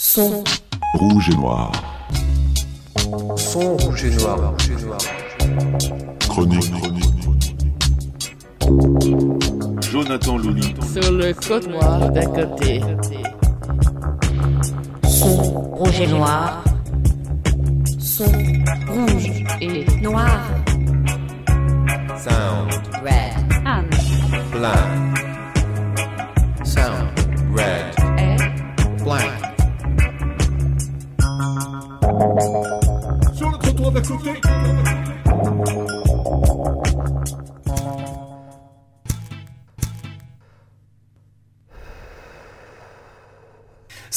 Son. Rouge et noir. Son rouge et noir. Chronique. Jonathan Louni. Sur le côte noir d'un côté. Son rouge et noir. Son rouge et noir. Sound Red. Anne. Le trottoir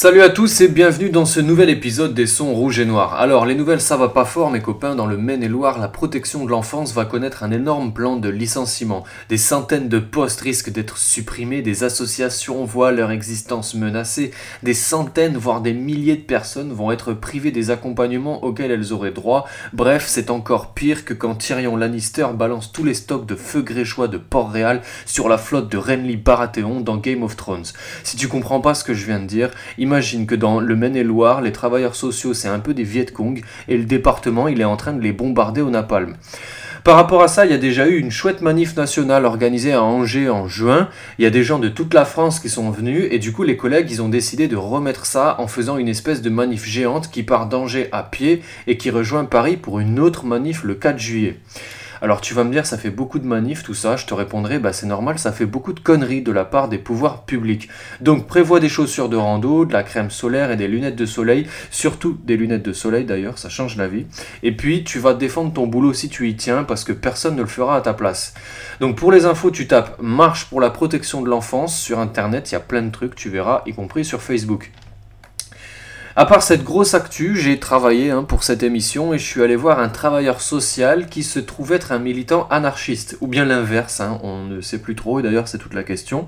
Salut à tous et bienvenue dans ce nouvel épisode des sons rouges et noirs. Alors les nouvelles ça va pas fort mes copains, dans le Maine-et-Loire la protection de l'enfance va connaître un énorme plan de licenciement. Des centaines de postes risquent d'être supprimés, des associations voient leur existence menacée, des centaines voire des milliers de personnes vont être privées des accompagnements auxquels elles auraient droit. Bref, c'est encore pire que quand Tyrion Lannister balance tous les stocks de feu gréchois de Port-Réal sur la flotte de Renly Baratheon dans Game of Thrones. Si tu comprends pas ce que je viens de dire, Imagine que dans le Maine-et-Loire, les travailleurs sociaux c'est un peu des Viet Cong et le département il est en train de les bombarder au napalm. Par rapport à ça, il y a déjà eu une chouette manif nationale organisée à Angers en juin. Il y a des gens de toute la France qui sont venus et du coup les collègues ils ont décidé de remettre ça en faisant une espèce de manif géante qui part d'Angers à pied et qui rejoint Paris pour une autre manif le 4 juillet. Alors tu vas me dire, ça fait beaucoup de manifs, tout ça. Je te répondrai, bah c'est normal, ça fait beaucoup de conneries de la part des pouvoirs publics. Donc prévois des chaussures de rando, de la crème solaire et des lunettes de soleil, surtout des lunettes de soleil d'ailleurs, ça change la vie. Et puis tu vas défendre ton boulot si tu y tiens, parce que personne ne le fera à ta place. Donc pour les infos, tu tapes Marche pour la protection de l'enfance sur internet, il y a plein de trucs, tu verras, y compris sur Facebook. À part cette grosse actu, j'ai travaillé hein, pour cette émission et je suis allé voir un travailleur social qui se trouve être un militant anarchiste, ou bien l'inverse, hein, on ne sait plus trop, et d'ailleurs c'est toute la question.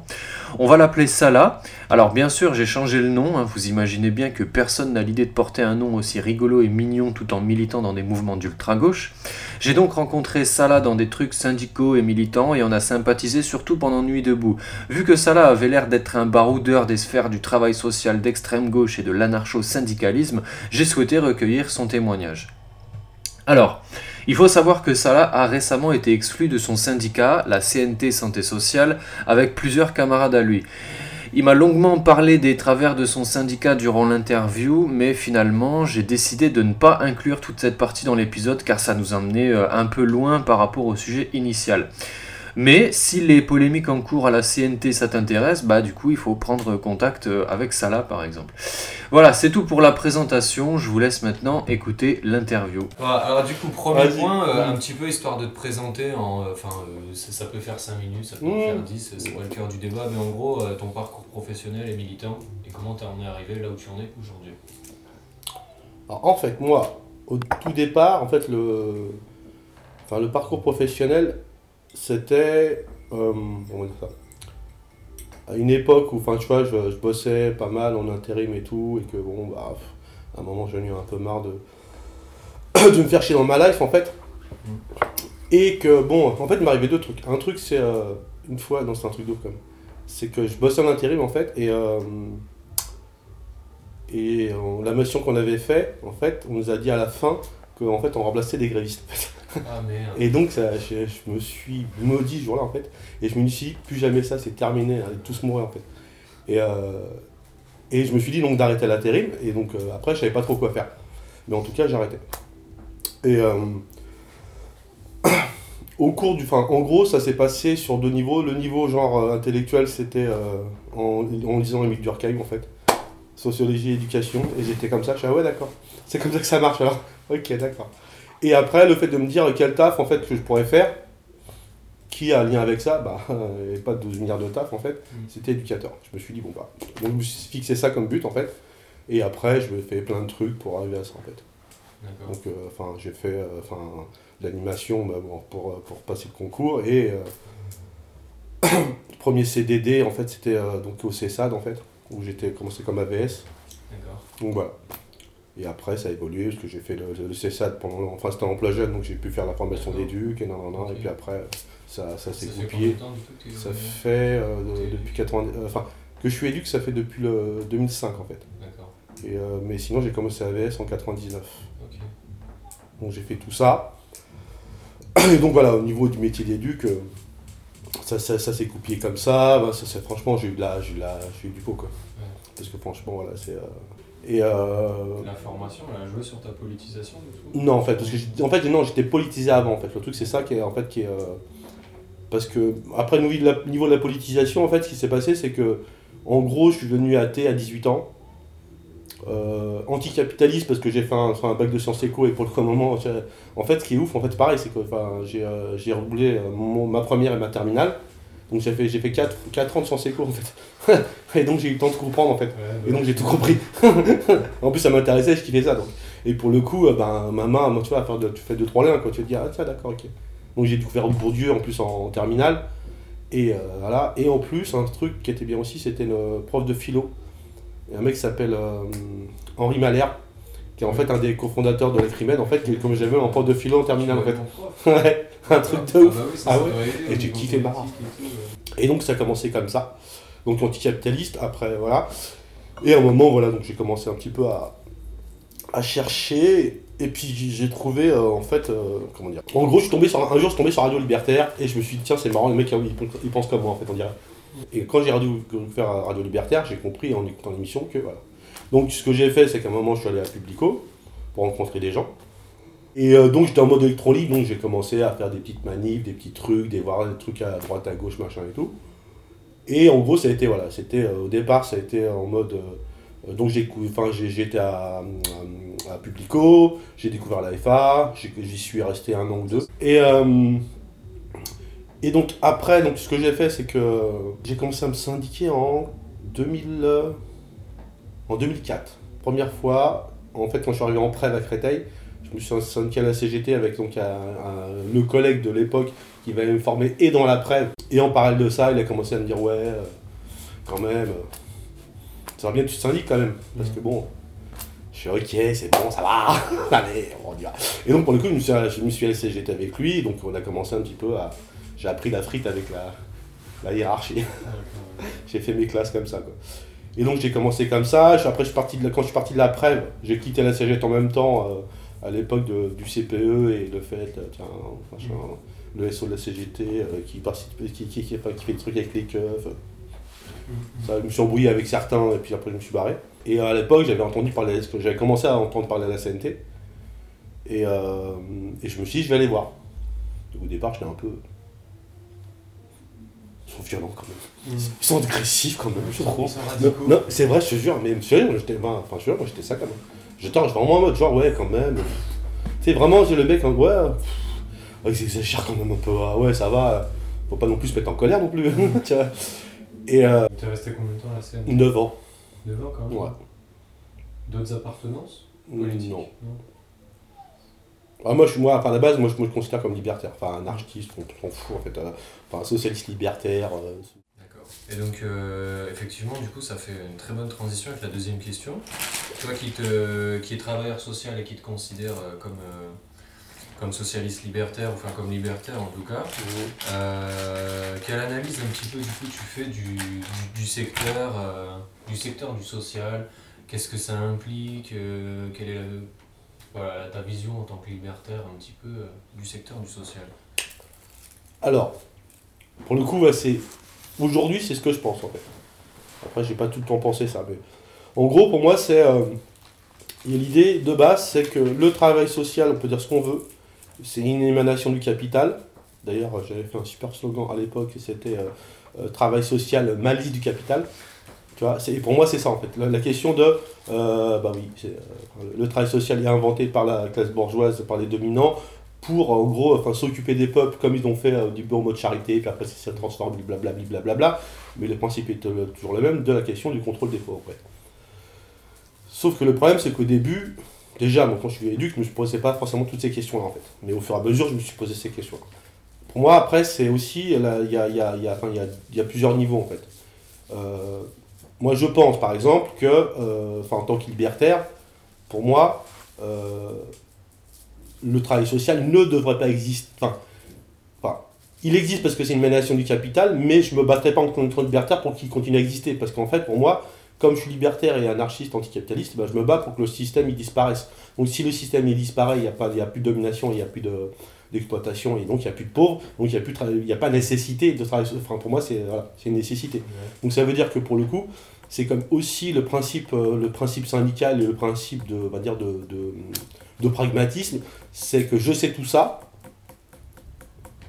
On va l'appeler Salah. Alors bien sûr j'ai changé le nom, hein, vous imaginez bien que personne n'a l'idée de porter un nom aussi rigolo et mignon tout en militant dans des mouvements d'ultra-gauche. J'ai donc rencontré Salah dans des trucs syndicaux et militants et on a sympathisé surtout pendant Nuit debout. Vu que Salah avait l'air d'être un baroudeur des sphères du travail social d'extrême gauche et de l'anarcho-syndicalisme, j'ai souhaité recueillir son témoignage. Alors, il faut savoir que Salah a récemment été exclu de son syndicat, la CNT Santé Sociale, avec plusieurs camarades à lui. Il m'a longuement parlé des travers de son syndicat durant l'interview, mais finalement j'ai décidé de ne pas inclure toute cette partie dans l'épisode car ça nous emmenait euh, un peu loin par rapport au sujet initial. Mais si les polémiques en cours à la CNT ça t'intéresse, bah du coup il faut prendre contact euh, avec Salah par exemple. Voilà, c'est tout pour la présentation, je vous laisse maintenant écouter l'interview. alors du coup, premier Vas-y. point, euh, un petit peu histoire de te présenter, en, euh, enfin euh, ça, ça peut faire 5 minutes, ça peut en Mm. faire 10, c'est pas le cœur du débat, mais en gros, euh, ton parcours professionnel et militant, et comment t'en es arrivé là où tu en es aujourd'hui? Alors, en fait, moi, au tout départ, en fait, le, enfin, le parcours professionnel, c'était. euh, À une époque où, enfin, tu vois, je, je bossais pas mal en intérim et tout, et que, bon, bah, à un moment, j'en ai eu un peu marre de, de me faire chier dans ma life, en fait. Et que, bon, en fait, il m'arrivait deux trucs. Un truc, c'est. euh, une fois, non, c'est un truc d'ouf, quand même. C'est que je bossais en intérim, en fait, et. euh, et euh, la mission qu'on avait fait, en fait, on nous a dit à la fin qu'en fait, on remplaçait des grévistes. en. Ah merde. Et donc, ça, je, je me suis maudit ce jour-là, en fait. Et je me suis dit, plus jamais ça, c'est terminé, allez tous mourir, en fait. Et, euh, et je me suis dit donc d'arrêter l'intérim. Et donc, euh, après, je savais pas trop quoi faire. Mais en tout cas, j'arrêtais. Et euh, au cours du. Enfin, en gros, ça s'est passé sur deux niveaux. Le niveau, genre, intellectuel, c'était en, en lisant Émile Durkheim, en fait. Sociologie et éducation. Et j'étais comme ça, je suis ah ouais, d'accord. C'est comme ça que ça marche, alors. Ok, d'accord. Et après, le fait de me dire quel taf, en fait, que je pourrais faire, qui a un lien avec ça, bah, avait pas de 12 milliards de taf, en fait, Mm. c'était éducateur. Je me suis dit, bon, bah, donc je me suis fixé ça comme but, en fait. Et après, je me fais plein de trucs pour arriver à ça, en fait. Donc, euh, enfin, j'ai fait euh, enfin, l'animation bah, bon, pour, euh, pour passer le concours. Et euh, le premier CDD, en fait, c'était donc au CESAD, en fait, où j'étais commencé comme AVS. D'accord. Donc voilà. Et après, ça a évolué, parce que j'ai fait le, le CESAD pendant. Enfin, c'était en emploi jeune, donc j'ai pu faire la formation d'éduc, et nan, nan, nan, et puis après, ça, ça s'est Ça goupillé. Ça fait euh, de- depuis 80. euh, Enfin, que je suis éduc, ça fait depuis le 2005 en fait. D'accord. Et, euh, mais sinon, j'ai commencé AVS en 99. Ok. Donc j'ai fait tout ça. Et donc voilà, au niveau du métier d'éduc, ça, ça, ça s'est coupé comme ça. Bah, ça, franchement, j'ai eu, de la, j'ai, eu de la, j'ai eu du pot quoi. Ouais. Parce que franchement, voilà, c'est. euh, Et euh, La formation, elle a joué sur ta politisation du non, en fait, parce que en fait, non, j'étais politisé avant. En fait, le truc, c'est ça qui est, en fait, qui est. euh, Parce que après niveau de la, niveau de la politisation, en fait, ce qui s'est passé, c'est que, en gros, je suis devenu athée à 18 ans. Euh, anticapitaliste parce que j'ai fait un, enfin, un bac de sciences éco et pour le moment, en fait, ce qui est ouf, en fait, c'est pareil, c'est que j'ai euh, roulé euh, mon- ma première et ma terminale. Donc j'ai fait, j'ai fait 4, 4 ans de sciences éco en fait. et donc j'ai eu le temps de comprendre en fait. Et donc j'ai tout compris. en plus ça m'intéressait, je kiffais ça. Donc. Et pour le coup, euh, ben, ma main, moi, tu vois, faire de- tu fais 2-3 liens, quoi. Tu te dis, ah tiens, d'accord, ok. Donc j'ai découvert Bourdieu en plus en, en terminale. Et euh, voilà. Et en plus, un truc qui était bien aussi, c'était le prof de philo. Et un mec qui s'appelle euh, Henri Malher, qui est en fait un des cofondateurs de l'Ecrimed, en fait, qui est- comme j'avais un prof de philo en terminale en fait. Ouais, un truc de ouf. Ah ouais Et j'ai kiffé marrant. Et donc ça a commencé comme ça. Donc anticapitaliste, après voilà. Et à un moment, voilà, donc j'ai commencé un petit peu à, à chercher. Et puis j'ai j'ai trouvé euh, en fait, euh, comment dire. En gros, je suis tombé sur, un jour, je suis tombé sur Radio Libertaire et je me suis dit, tiens, c'est marrant, le mec, il, pense- il pense comme moi en fait, on dirait. Et quand j'ai faire Radio Libertaire, j'ai compris en écoutant l'émission que voilà. Donc ce que j'ai fait, c'est qu'à un moment, je suis allé à Publico pour rencontrer des gens. Et euh, donc j'étais en mode électron libre, donc j'ai commencé à faire des petites manifs, des petits trucs, des voir des trucs à droite, à gauche, machin et tout. Et en gros, ça a été, voilà, c'était, euh, au départ, ça a été en mode. euh, donc j'ai, enfin, à, à, Publico, j'ai découvert la FA, j'y suis resté un an ou deux. Et, et donc après, donc, ce que j'ai fait, c'est que j'ai commencé à me syndiquer en 2000, euh, en 2004. Première fois, en fait, quand je suis arrivé en prêve à Créteil, je me suis syndiqué à la CGT avec donc un, le collègue de l'époque qui va me former et dans la prêve. Et en parallèle de ça, il a commencé à me dire ouais, euh, quand même, euh, ça va bien que tu te syndiques quand même. Parce que bon, je suis ok, c'est bon, ça va, allez, on y. Et donc pour le coup, je me suis, je me suis la CGT avec lui, donc on a commencé un petit peu à... J'ai appris la frite avec la, la hiérarchie. j'ai fait mes classes comme ça quoi. Et donc j'ai commencé comme ça, après je suis parti de la, quand je suis parti de la prêve, j'ai quitté la CGT en même temps euh, à l'époque du CPE et le fait, euh, tiens, machin, le SO de la CGT euh, qui, participe, qui, qui, qui, enfin, qui fait des trucs avec les keufs. Ça, je me suis embrouillé avec certains et puis après je me suis barré. Et à l'époque j'avais entendu parler, j'avais commencé à entendre parler à la CNT. Et, euh, et je me suis dit je vais aller voir. Au départ j'étais un peu... Sont violents quand même. Ils sont agressifs quand même, je trouve. Non, c'est vrai, je te jure, mais sérieux, moi j'étais ben, enfin, je te jure, moi j'étais ça quand même. J'étais vraiment en mode genre, ouais, quand même. Tu sais, vraiment, j'ai le mec, en ouais, ouais, ils exagèrent quand même un peu, ah, ouais, ça va, faut pas non plus se mettre en colère non plus, tu vois. Et euh, T'es resté combien de temps à la scène? 9 ans, 9 ans quand même? Ouais. D'autres appartenances? Politiques Non. Ah, moi, je suis, moi, à la base, moi, je me considère comme libertaire, enfin, anarchiste, on s'en fout en fait, euh, enfin, socialiste libertaire. euh, D'accord. Et donc, euh, effectivement, du coup, ça fait une très bonne transition avec la deuxième question. Toi qui, te, qui es travailleur social et qui te considère comme, comme socialiste libertaire, enfin comme libertaire en tout cas, euh, quelle analyse un petit peu du coup tu fais du, du, du secteur, du secteur du social? Qu'est-ce que ça implique? Quelle est la- voilà, ta vision en tant que libertaire un petit peu euh, du secteur du social Alors, pour le coup, c'est aujourd'hui, c'est ce que je pense en fait. Après, j'ai pas tout le temps pensé ça, mais en gros, pour moi, c'est euh, l'idée de base, c'est que le travail social, on peut dire ce qu'on veut, c'est une émanation du capital. D'ailleurs, j'avais fait un super slogan à l'époque, c'était euh, euh, travail social, malice du capital. Tu vois, pour moi, c'est ça en fait. La, question de, euh, bah oui, euh, le travail social est inventé par la classe bourgeoise, par les dominants, pour en gros enfin, s'occuper des peuples comme ils ont fait euh, au début en mode charité, puis après ça se transforme, blablabla. Mais le principe est euh, toujours le même de la question du contrôle des pauvres. Sauf que le problème, c'est qu'au début, déjà, moi, quand je suis éduque, je ne me posais pas forcément toutes ces questions-là en fait. Mais au fur et à mesure, je me suis posé ces questions. Pour moi, après, c'est aussi, là, il y a, y, a, y a plusieurs niveaux en fait. Moi, je pense par exemple que, euh, en tant que libertaire, pour moi, euh, le travail social ne devrait pas exister. Enfin, enfin, il existe parce que c'est une émanation du capital, mais je me battrai pas en tant que libertaire pour qu'il continue à exister. Parce qu'en fait, pour moi, comme je suis libertaire et anarchiste anticapitaliste, ben, je me bats pour que le système il disparaisse. Donc si le système il disparaît, il n'y a, pas- il y a plus de domination, il n'y a plus de d'exploitation et donc il n'y a plus de pauvres, donc il n'y a, plus de tra- il y a pas nécessité de travailler. Enfin, pour moi, c'est voilà, c'est une nécessité. Donc ça veut dire que pour le coup, c'est comme aussi le principe, euh, le principe syndical et le principe de, on dire de, de, pragmatisme, c'est que je sais tout ça,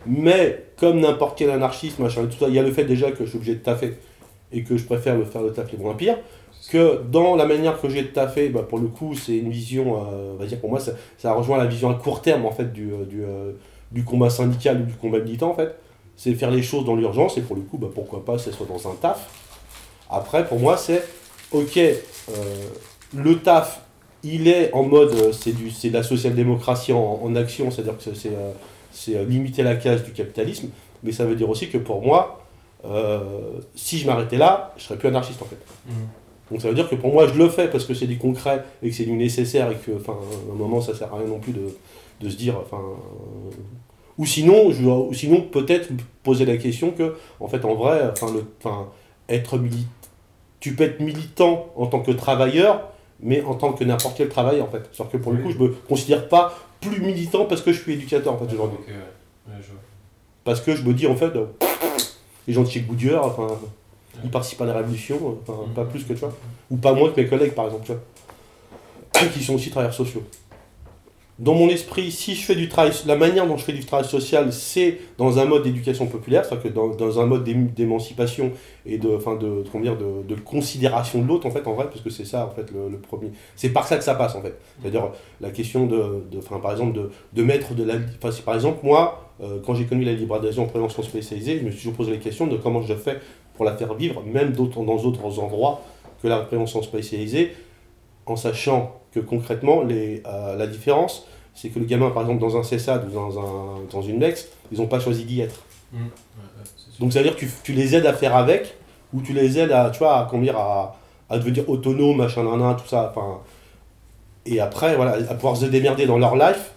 mais comme n'importe quel anarchiste, machin, il y a le fait déjà que je suis obligé de taffer et que je préfère le faire le taf les moins pires, que dans la manière que j'ai de taffer, bah, pour le coup, c'est une vision, euh, dire pour moi, ça, ça rejoint la vision à court terme en fait du, euh, du, euh, du combat syndical ou du combat militant en fait. C'est faire les choses dans l'urgence et pour le coup, bah, pourquoi pas, que ce soit dans un taf. Après, pour moi, c'est ok, euh, le taf, il est en mode, euh, c'est du, c'est de la social-démocratie en, en action, c'est-à-dire que c'est, c'est, euh, c'est, limiter la case du capitalisme, mais ça veut dire aussi que pour moi, euh, si je m'arrêtais là, je serais plus anarchiste en fait. Mhm. Donc ça veut dire que pour moi, je le fais parce que c'est du concret et que c'est du nécessaire et que, enfin, à un moment, ça sert à rien non plus de, de se dire, enfin, euh, ou sinon, je, ou sinon peut-être poser la question que, en fait, en vrai, enfin, le, enfin, être militant, tu peux être militant en tant que travailleur, mais en tant que n'importe quel travail, en fait. Sauf que pour le coup, je me considère pas plus militant parce que je suis éducateur, en fait, aujourd'hui. Ok, ouais. Ouais, je vois. Parce que je me dis, en fait, euh, les gens de chez Goodyear, enfin, ils participent à la révolution, euh, enfin, pas plus que, tu vois, ou pas moins que mes collègues, par exemple, tu vois, qui sont aussi travailleurs sociaux. Dans mon esprit, si je fais du travail, la manière dont je fais du travail social, c'est dans un mode d'éducation populaire, c'est-à-dire que dans, un mode d'ém- d'émancipation et de, enfin de, comment dire, de, considération de l'autre, en fait, en vrai, parce que c'est ça, en fait, le, premier. C'est par ça que ça passe, en fait. C'est-à-dire la question de, enfin, par exemple, de, de mettre de la. Enfin, par exemple, moi, euh, quand j'ai connu la libre adhésion en prévention spécialisée, je me suis toujours posé la question de comment je fais pour la faire vivre, même dans d'autres endroits que la prévention spécialisée, en sachant que concrètement, les, euh, la différence, c'est que le gamin, par exemple, dans un CESAD ou dans, un, dans une MEX, ils n'ont pas choisi d'y être. Ouais, sûr. Donc ça veut dire que tu, tu les aides à faire avec, ou tu les aides à, tu vois, à, comment dire, à, à devenir autonome, machin, nan, nan, tout ça. Enfin, et après, voilà, à pouvoir se démerder dans leur life.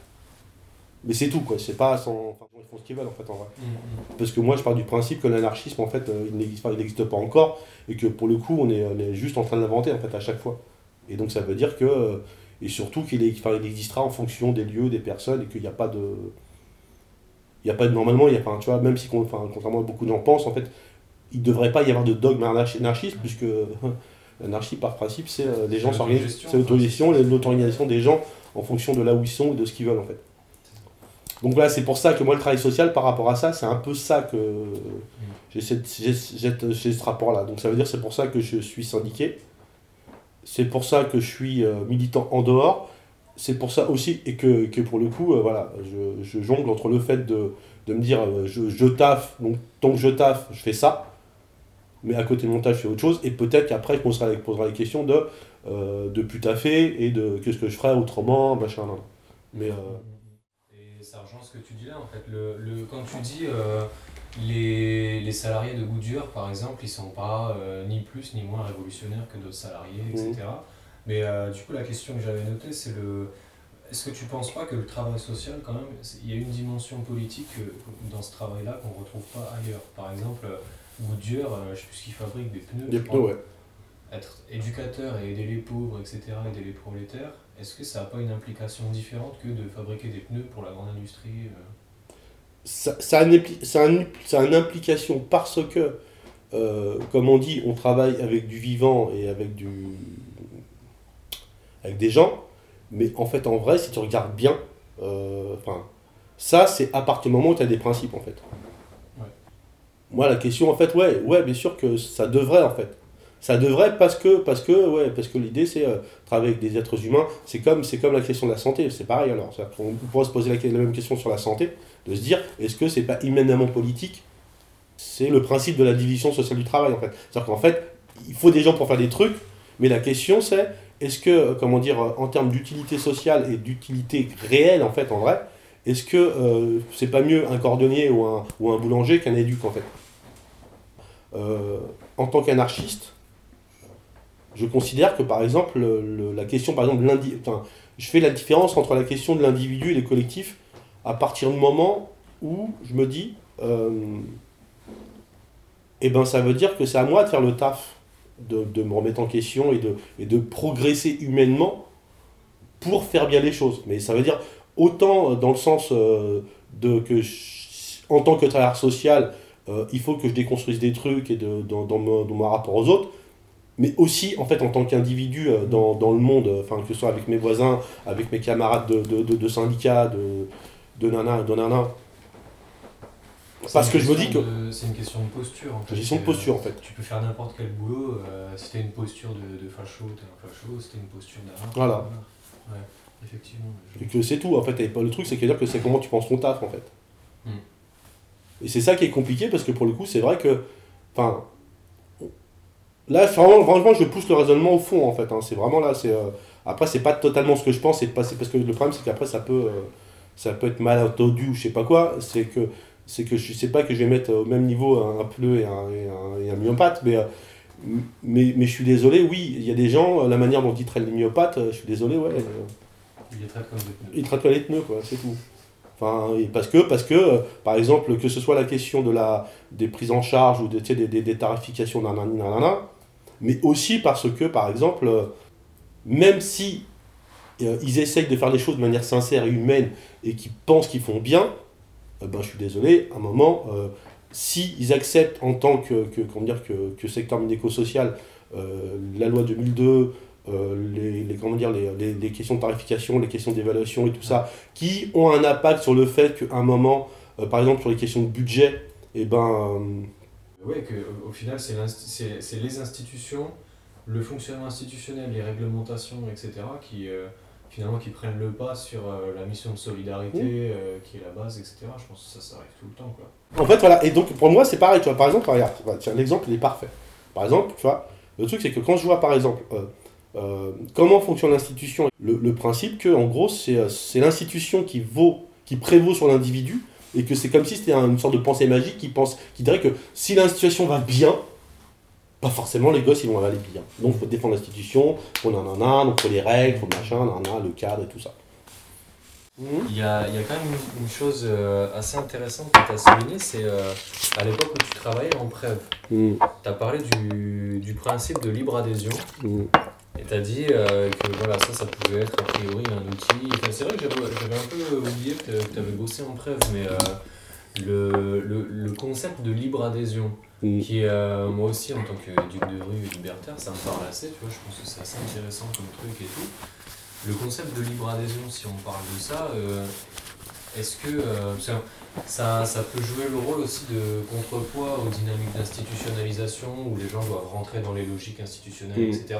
Mais c'est tout, quoi. C'est pas sans. Enfin, ils font ce qu'ils veulent, en fait, en vrai. Mhm, mhm. Parce que moi, je pars du principe que l'anarchisme, en fait, euh, il n'existe pas, il n'existe pas encore, et que pour le coup, on est, on est juste en train de l'inventer, en fait, à chaque fois. Et donc, ça veut dire que. euh, Et surtout qu'il enfin, existera en fonction des lieux, des personnes, et qu'il n'y a pas de. Il n'y a pas de. Normalement, il y a pas. Tu vois, même si, enfin, contrairement à beaucoup de gens pensent, en fait, il ne devrait pas y avoir de dogme anarchi- anarchiste, puisque l'anarchie, par principe, c'est euh, les gens s'organisent. C'est l'autogestion, l'auto-organisation des gens en fonction de là où ils sont et de ce qu'ils veulent, en fait. Donc là, c'est pour ça que moi, le travail social, par rapport à ça, c'est un peu ça que cette- j'ai ce rapport-là. Donc ça veut dire c'est pour ça que je suis syndiqué. C'est pour ça que je suis euh, militant en dehors. C'est pour ça aussi, et que, pour le coup, euh, voilà, je, je jongle entre le fait de, me dire euh, je, je taffe, donc tant que je taffe, je fais ça. Mais à côté de mon taf, je fais autre chose. Et peut-être qu'après, je poserai, posera les questions de, euh, de et de qu'est-ce que je ferais autrement, machin. Mais. Et ça rejoint ce que tu dis là, en fait. Le, quand tu dis les, les salariés de Goodyear, par exemple, ils sont pas euh, ni plus ni moins révolutionnaires que d'autres salariés, etc. Mais euh, du coup, la question que j'avais notée, c'est le. Est-ce que tu penses pas que le travail social, quand même, il y a une dimension politique euh, dans ce travail-là qu'on retrouve pas ailleurs? Par exemple, Goodyear, je sais plus ce qu'ils fabriquent, des pneus. des pneus, ouais. Être éducateur et aider les pauvres, etc., aider les prolétaires, est-ce que ça n'a pas une implication différente que de fabriquer des pneus pour la grande industrie euh? Ça, ça, a une, ça a une- ça a une implication parce que, euh, comme on dit, on travaille avec du vivant et avec du avec des gens, mais en fait, en vrai, si tu regardes bien, euh, enfin, ça, c'est à partir du moment où tu as des principes, en fait. Ouais. Moi, la question, en fait, ouais, ouais, bien sûr que ça devrait, en fait. Ça devrait parce que, parce que, ouais, parce que l'idée, c'est euh, travailler avec des êtres humains. C'est comme, c'est comme la question de la santé, c'est pareil, alors. Qu'on pourrait se poser la, la même question sur la santé, de se dire, est-ce que c'est pas immédiatement politique? C'est le principe de la division sociale du travail, en fait. C'est-à-dire qu'en fait, il faut des gens pour faire des trucs, mais la question, c'est, est-ce que, euh, comment dire, euh, en termes d'utilité sociale et d'utilité réelle, en fait, en vrai, est-ce que euh, c'est pas mieux un cordonnier ou un, ou un boulanger qu'un éduc, en fait? En tant qu'anarchiste, je considère que, par exemple, le- le- la question, par exemple, de l'indi... Enfin, je fais la différence entre la question de l'individu et les collectifs à partir du moment où je me dis, euh, eh ben, ça veut dire que c'est à moi de faire le taf de, de me remettre en question et de, et de progresser humainement pour faire bien les choses. Mais ça veut dire autant dans le sens euh, de que en tant que travailleur social, euh, il faut que je déconstruise des trucs et de, dans, dans mon, dans mon rapport aux autres, mais aussi en fait en tant qu'individu euh, dans, dans le monde, euh, que ce soit avec mes voisins, avec mes camarades de, de, de, de syndicats, de, de nana, de nana. Parce que je me dis question que C'est une question de posture. En fait. gestion de posture en fait. Tu peux faire n'importe quel boulot. euh, si t'as une posture de, de facho, t'es un facho. Si t'as une posture d'arabe. Voilà. Ouais, effectivement. je- Et que c'est tout en fait. Et pas- le truc c'est que dire que c'est comment tu penses ton taf en fait. Mm. Et c'est ça qui est compliqué parce que pour le coup c'est vrai que, enfin, là vraiment, franchement je pousse le raisonnement au fond en fait. hein. C'est vraiment là. C'est euh, après c'est pas totalement ce que je pense. Passer parce que le problème c'est qu'après ça peut, euh, ça peut être mal entendu ou je sais pas quoi. C'est que c'est que je sais pas que je vais mettre au même niveau un, un pleu et un, et un, et un myopathe, mais, euh, mais, mais je suis désolé, oui, il y a des gens, la manière dont ils traitent les myopathes, euh, je suis désolé, ouais. euh, Il les traite comme des pneus. ils traitent pas les pneus, quoi, c'est tout. Enfin, parce que, parce que par exemple, que ce soit la question de la, des prises en charge ou de, tu sais, des, des, des tarifications, nanani, nanana, mais aussi parce que, par exemple, même si euh, ils essayent de faire les choses de manière sincère et humaine et qu'ils pensent qu'ils font bien, euh, ben, je suis désolé, à un moment, euh, si acceptent en tant que, que, comment dire, que, que secteur médico-social euh, la loi 2002, euh, les, comment dire, les, les, questions de tarification, les questions d'évaluation et tout ça, qui ont un impact sur le fait qu'à un moment, par exemple sur les questions de budget, et ben, Ouais, que au- final, c'est c'est les institutions, le fonctionnement institutionnel, les réglementations, etc., qui finalement qui prennent le pas sur euh, la mission de solidarité, euh, qui est la base, etc. Je pense que ça, ça arrive tout le temps. Quoi. En fait, voilà. Et donc, pour moi, c'est pareil. Tu vois, par exemple, regarde, l'exemple, il est parfait. Par exemple, tu vois, le truc, c'est que quand je vois, par exemple, euh, comment fonctionne l'institution, le, le principe que, en gros, c'est l'institution qui vaut, qui prévaut sur l'individu, et que c'est comme si c'était un- une sorte de pensée magique qui pense, qui dirait que si l'institution va bien, pas forcément les gosses ils vont aller bien. Donc faut défendre l'institution, faut nanana, donc faut les règles, faut le machin, nanana, le cadre et tout ça. Il y a, il y a quand même une, une chose euh, assez intéressante que tu as souligné, c'est euh, à l'époque où tu travaillais en preuve, Mhm. tu as parlé du, du principe de libre adhésion. Mhm. Et t'as dit euh, que voilà, ça, ça pouvait être a priori un outil. Enfin, c'est vrai que j'avais un peu oublié que tu avais bossé en preuve, mais le, le, le concept de libre adhésion, Mhm. qui est euh, moi aussi en tant que duc de rue et libertaire, ça me parle assez, tu vois, je pense que c'est assez intéressant comme truc et tout. Le concept de libre adhésion, si on parle de ça, euh, est-ce que euh, que ça, ça peut jouer le rôle aussi de contrepoids aux dynamiques d'institutionnalisation où les gens doivent rentrer dans les logiques institutionnelles, Mhm. etc.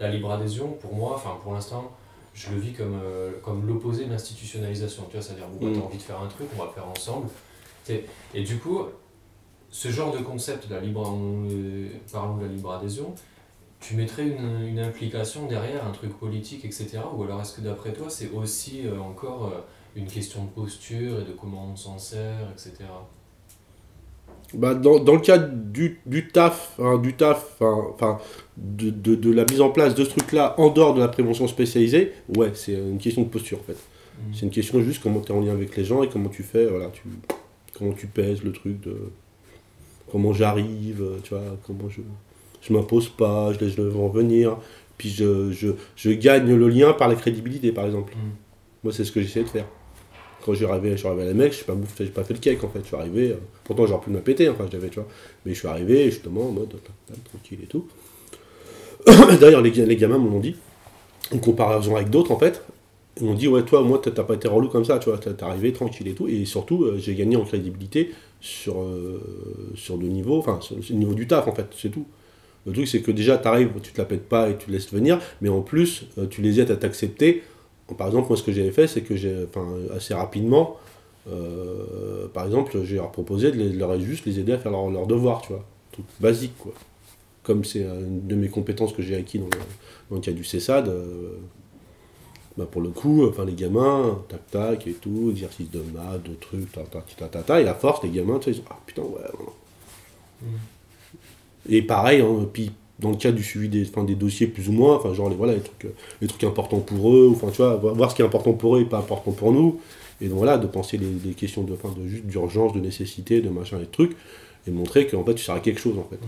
La libre adhésion, pour moi, enfin pour l'instant, je le vis comme, comme l'opposé de l'institutionnalisation. Tu vois, c'est-à-dire, bon, bah, Mhm. t'as envie de faire un truc, on va le faire ensemble. Et du coup, ce genre de concept, la libre, le- parlons de la libre adhésion, tu mettrais une, une implication derrière, un truc politique, etc. Ou alors est-ce que d'après toi, c'est aussi euh, encore euh, une question de posture et de comment on s'en sert, etc. Bah, dans, dans le cas du, du taf, hein, du taf, hein, enfin, de, de, de la mise en place de ce truc-là en dehors de la prévention spécialisée, ouais, c'est une question de posture en fait. Mm. C'est une question juste comment tu es en lien avec les gens et comment tu fais, voilà, tu, comment tu pèses le truc de comment j'arrive, euh, tu vois, comment je, je m'impose pas, je laisse le vent venir, puis je, je, je gagne le lien par la crédibilité par exemple. Mm. Moi, c'est ce que j'essayais de faire. Quand j'ai arrivé, je suis arrivé à la mec, je n'ai pas, bouffé- j'ai pas fait le cake en fait. Je suis arrivé, euh, pourtant j'aurais pu me la péter, enfin, j'avais, tu vois. Mais je suis arrivé justement en mode tranquille et tout. D'ailleurs, les, ga- les gamins m'ont dit, en comparaison avec d'autres en fait, m'ont dit, ouais, toi, moi, t'as pas été relou comme ça, tu vois, t'es arrivé tranquille et tout. Et surtout, euh, j'ai gagné en crédibilité sur, euh, sur le niveau, enfin, le niveau du taf en fait, c'est tout. Le truc, c'est que déjà, tu arrives, tu te la pètes pas et tu laisses venir, mais en plus, euh, tu les aides à t'accepter. Par exemple, moi, ce que j'avais fait, c'est que j'ai, assez rapidement, par exemple, j'ai leur proposé de, leur juste les aider à faire leur, devoir, tu vois. Truc basique, quoi. Comme c'est une de mes compétences que j'ai acquis dans le, dans du CESAD, bah, pour le coup, enfin, les gamins, tac tac et tout, exercice de maths, de trucs, ta ta ta ta ta, et la force, les gamins, tu sais, ils sont, ah putain, ouais. ouais. Mm. Et pareil, hein, puis dans le cas du suivi des, des dossiers plus ou moins, enfin genre les, voilà, les, trucs, euh, les trucs importants pour eux, enfin tu vois, voir ce qui est important pour eux et pas important pour nous, et donc voilà, de penser les, les questions de, de juste d'urgence, de nécessité, de machin, et de trucs, et montrer qu'en fait tu sers à quelque chose en fait.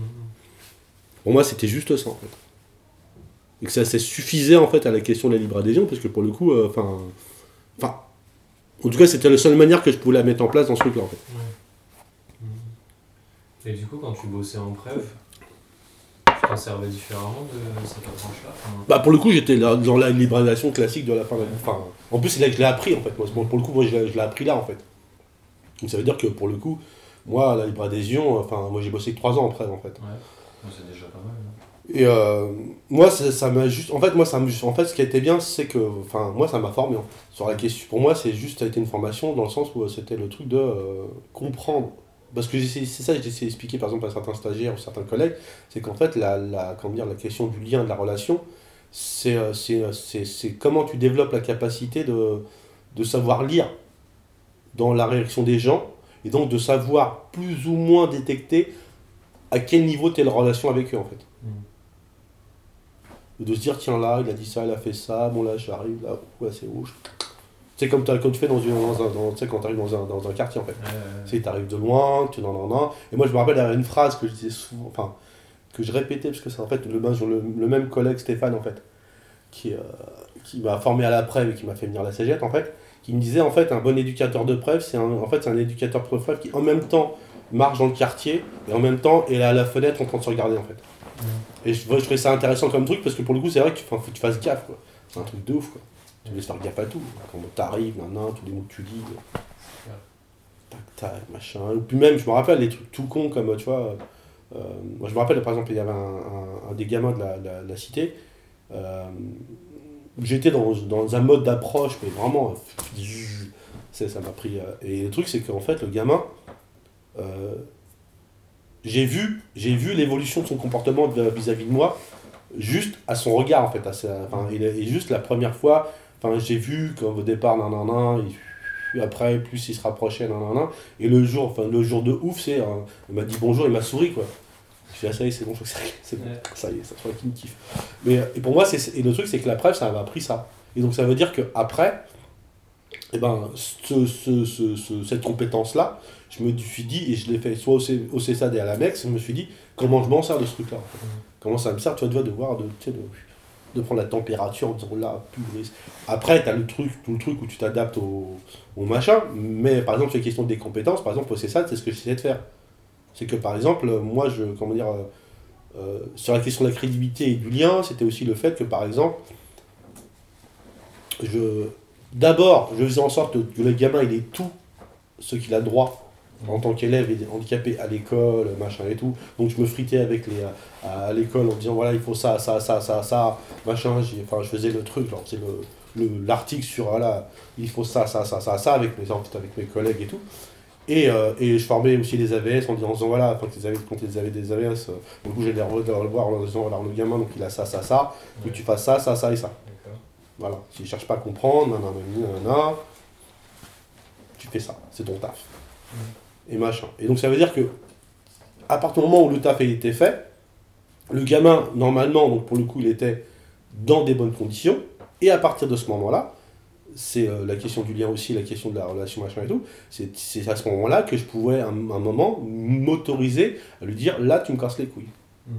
Pour moi, c'était juste ça, en fait. Et que ça, ça suffisait, en fait, à la question de la libre adhésion, parce que pour le coup, euh, enfin... Enfin... En tout cas, c'était la seule manière que je pouvais la mettre en place dans ce truc-là, en fait. Et du coup, quand tu bossais en prév, tu t'en servais différemment de cette approche-là Enfin, Bah, pour le coup, j'étais dans la libéralisation classique de la fin de la... Enfin, en plus, c'est là que je l'ai appris, en fait. Moi, pour le coup, moi, je l'ai appris là, en fait. Donc, ça veut dire que, pour le coup, moi, la libre adhésion, enfin, moi, j'ai bossé que 3 ans en prév, en fait. Ouais, c'est déjà pas mal. hein. Et euh, moi, ça m'a juste. En fait, moi, ça en fait, ce qui été bien, c'est que. Enfin, moi, ça m'a formé. hein. Sur la question. Pour moi, c'est juste. Ça a été une formation dans le sens où euh, c'était le truc de euh, comprendre. Parce que c'est ça que j'ai essayé d'expliquer, par exemple, à certains stagiaires ou certains collègues. C'est qu'en fait, la, la, comment dire, la question du lien, de la relation, c'est comment tu développes la capacité de, de savoir lire dans la réaction des gens. Et donc, de savoir plus ou moins détecter à quel niveau tu es la relation avec eux, en fait de se dire tiens là il a dit ça il a fait ça bon là j'arrive là ouais c'est rouge c'est comme, comme tu fais dans, une, dans un dans- quand tu arrives dans un, dans un quartier en fait. Ouais. tu t'arrives de loin tu non non et moi je me rappelle il y avait une phrase que je disais souvent enfin que je répétais parce que c'est en fait le, même- le, le même collègue Stéphane en fait qui, euh, qui m'a formé à la preuve et qui m'a fait venir à la cégette en fait qui me disait en fait un bon éducateur de preuve c'est un, en fait c'est un éducateur de preuve qui en même temps marche dans le quartier et en même temps est à la fenêtre en train de se regarder en fait et je, je trouvais ça intéressant comme truc parce que pour le coup, c'est vrai qu'il faut, que tu fasses gaffe. quoi. C'est un truc de ouf. Quoi. Tu dois faire gaffe à tout. Quand t'arrives, nan, tous les mots que tu dis. Tac, tac, machin. Puis même, je me rappelle les trucs tout cons comme, tu vois. euh, moi, je me rappelle, par exemple, il y avait un, des gamins de la, la- cité. euh, J'étais dans, dans un mode d'approche, mais vraiment. ça m'a pris. euh, et le truc, c'est qu'en fait, le gamin. J'ai vu, j'ai vu l'évolution de son comportement de- vis-à-vis de moi, juste à son regard en fait. À sa- et juste la première fois, j'ai vu qu'au départ, nan, nan, nan, il- après, plus il se rapprochait, nan, nan, nan, et le jour, enfin, le jour de ouf, c'est, euh, il m'a dit bonjour, il m'a souri quoi. Je suis ah, ça y est, c'est bon, je crois que c'est bon, ça y est, ça se voit qu'il me kiffe. Mais et pour moi, c'est, et le truc, c'est que la preuve, ça m'a appris ça. Et donc ça veut dire que après, eh ben, ce, ce- ce- ce- cette compétence-là, je me suis dit, et je l'ai fait soit au, C- au CESAD et à l'AMEX, je me suis dit, comment je m'en sers de ce truc-là en fait. Comment ça me sert, tu vois, de, voir, de, tu sais, de, de prendre la température en disant là, purée. Après, tu as le truc, tout le truc où tu t'adaptes au, au machin, mais par exemple, sur les questions des compétences, par exemple, au CESAD, c'est ce que j'essaie de faire. C'est que par exemple, moi, je, comment dire, euh, euh, sur la question de la crédibilité et du lien, c'était aussi le fait que par exemple, je, d'abord, je faisais en sorte que le gamin, il ait tout ce qu'il a droit en tant qu'élève handicapé à l'école, machin et tout. Donc je me fritais avec les à, l'école en disant voilà, il faut ça, ça, ça, ça, ça, machin. Enfin, je faisais le truc, c'est le le- l'article sur voilà, il faut ça, ça, ça, ça, ça, avec mes, avec mes collègues et tout. Et, euh, et je formais aussi les AVS en disant, voilà, quand ils avaient, quand ils avaient des AVS, euh, du coup j'allais le voir en disant voilà, le gamin, donc il a ça, ça, ça, que tu fasses ça, ça, ça et ça. Voilà. S'il cherche pas à comprendre, nanana, nanana, tu fais ça, c'est ton taf. Et machin. Et donc ça veut dire que, à partir du moment où le taf a été fait, le gamin, normalement, donc pour le coup, il était dans des bonnes conditions, et à partir de ce moment-là, c'est euh, la question du lien aussi, la question de la relation, machin et tout, c'est à ce moment-là que je pouvais, à un, un moment, m'autoriser à lui dire, là, tu me casses les couilles. Mm.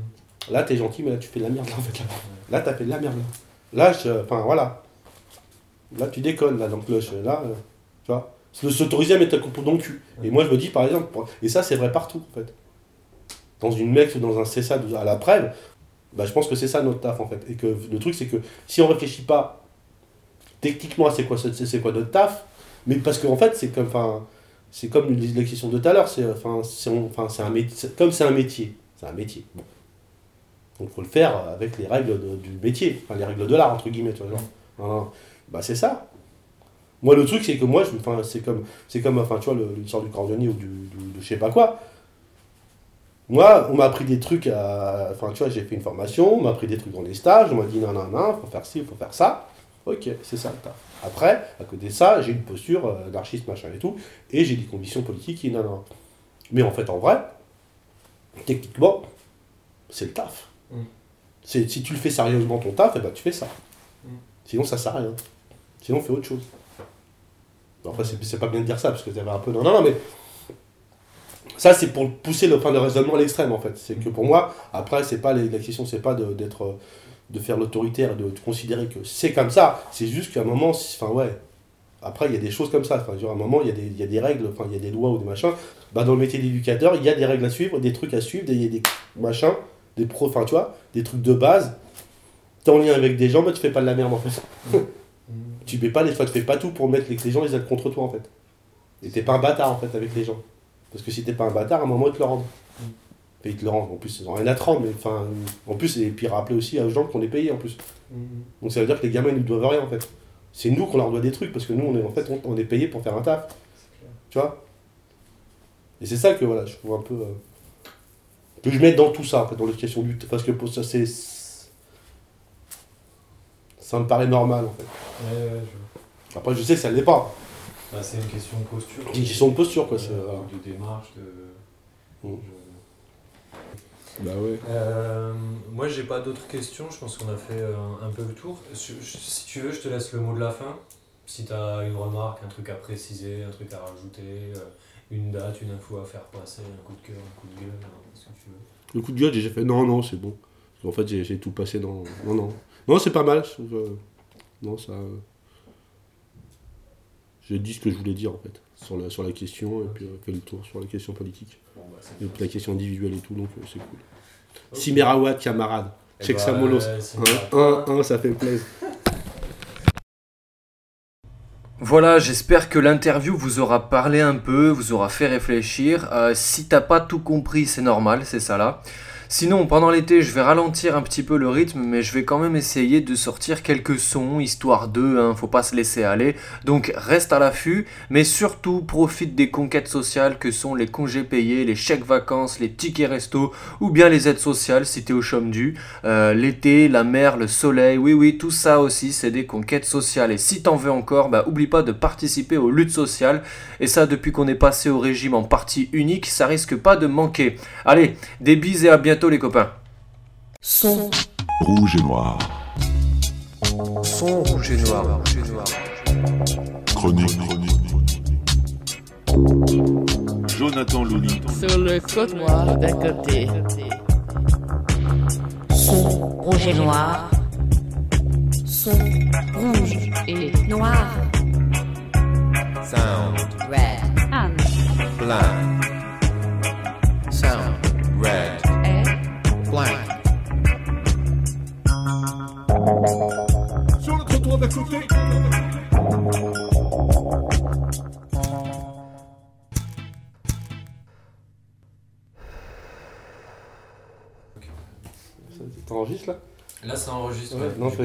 Là, t'es gentil, mais là, tu fais de la merde, là, en fait, là. Là, t'as fait de la merde, là. Là, enfin, voilà. Là, tu déconnes, là, donc là, euh, tu vois. Se- S'autoriser à mettre un coup dans le cul. Et moi, je me dis, par exemple, et ça, c'est vrai partout, en fait. Dans une mec ou dans un ou à la preuve, bah, je pense que c'est ça notre taf, en fait. Et que le truc, c'est que si on réfléchit pas techniquement à c'est quoi, c'est quoi notre taf, mais parce qu'en fait, c'est comme, enfin, c'est comme la question de tout à l'heure, c'est c'est un comme c'est un métier, c'est un métier. Donc faut le faire avec les règles du métier, enfin les règles de l'art entre guillemets, tu vois. Bah c'est ça. Moi le truc c'est que moi je, c'est comme, c'est comme, enfin tu vois l'histoire du cordonnier ou du, de je sais pas quoi. Moi on m'a appris des trucs, enfin tu vois j'ai fait une formation, on m'a appris des trucs dans les stages, on m'a dit non non non, faut faire ci, faut faire ça. Ok, c'est ça le taf. Après, à côté de ça, j'ai une posture euh, d'archiste, machin et tout, et j'ai des convictions politiques et non, non. Mais en fait, en vrai, techniquement, c'est le taf. Mm. C'est, si tu le fais sérieusement ton taf, eh ben, tu fais ça. Mm. Sinon, ça sert à rien. Sinon, fais autre chose. Après, c'est, c'est pas bien de dire ça, parce que t'avais un peu. Non, non, non, mais. Ça, c'est pour pousser le, enfin, le raisonnement à l'extrême, en fait. C'est que pour moi, après, c'est pas la question, c'est pas de- d'être, de faire l'autoritaire, de, de considérer que c'est comme ça. C'est juste qu'à un moment, enfin, ouais. Après, il y a des choses comme ça. Enfin, à un moment, il y, a des, il y a des règles, enfin, il y a des lois ou des machins. Bah, dans le métier d'éducateur, il y a des règles à suivre, des trucs à suivre, des machins, des pros, enfin, tu vois, des trucs de base. T'es en lien avec des gens, bah, tu fais pas de la merde, en fait. tu fais pas les, tu fais pas tout pour mettre les, les gens les contre toi, en fait. Et t'es pas un bâtard, en fait, avec les gens. Parce que si t'es pas un bâtard, à un moment, ils te le rendent. Et ils te le rendent. En plus, ils ont rien à te rendre, mais enfin. En plus, et puis rappeler aussi aux gens qu'on est payé, en plus. Donc ça veut dire que les gamins, ils nous doivent rien, en fait. C'est nous qu'on leur doit des trucs, parce que nous, on est, en fait, on, on est payé pour faire un taf. Tu vois? Et c'est ça que, voilà, je trouve un peu. euh, que je mets dans tout ça, en fait, dans les questions du. Parce que pour ça, c'est. Ça me paraît normal, en fait. Ouais, ouais, je- Après, je sais que ça l'est pas. Bah, c'est une question de posture. C'est une question de posture, quoi. Euh, voilà. de démarche, de. Mm. je- Bah ouais. Euh, moi, j'ai pas d'autres questions. Je pense qu'on a fait euh, un peu le tour. Si si tu veux, je te laisse le mot de la fin. Si tu as une remarque, un truc à préciser, un truc à rajouter, euh, une date, une info à faire passer, un coup de cœur, un coup de gueule, hein, ce que tu veux. Le coup de gueule, j'ai fait non, non, c'est bon. En fait, j'ai tout passé dans. Non, non. Non, c'est pas mal. je trouve, euh, Non, ça. euh, J'ai dit ce que je voulais dire, en fait, sur la, sur la question, et puis euh, fait le tour sur la question politique. Bon, bah, Et puis la question individuelle et tout, donc c'est cool. Ok. Simerawat, camarade. Eh Check bah, ça, molos. un, ça fait plaisir. Voilà, j'espère que l'interview vous aura parlé un peu, vous aura fait réfléchir. Euh, si t'as pas tout compris, c'est normal, c'est ça là. Sinon, pendant l'été, je vais ralentir un petit peu le rythme, mais je vais quand même essayer de sortir quelques sons, histoire de, hein, faut pas se laisser aller. Donc reste à l'affût, mais surtout profite des conquêtes sociales que sont les congés payés, les chèques vacances, les tickets resto, ou bien les aides sociales si t'es au chôme dû. Euh, l'été, la mer, le soleil, oui oui, tout ça aussi c'est des conquêtes sociales. Et si t'en veux encore, bah oublie pas de participer aux luttes sociales. Et ça depuis qu'on est passé au régime en partie unique, ça risque pas de manquer. Allez, des bises et à bientôt les copains. Son, Rouge et noir. Son rouge et noir. Rouge et noir. Chronique. Jonathan Louni. Sur le côte noir d'un côté. son, rouge et noir. Son, rouge et noir. Sound Red. Blank. Enregistre. Ouais, Non, je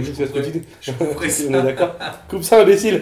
je couperai ça. On est d'accord? Coupe ça, imbécile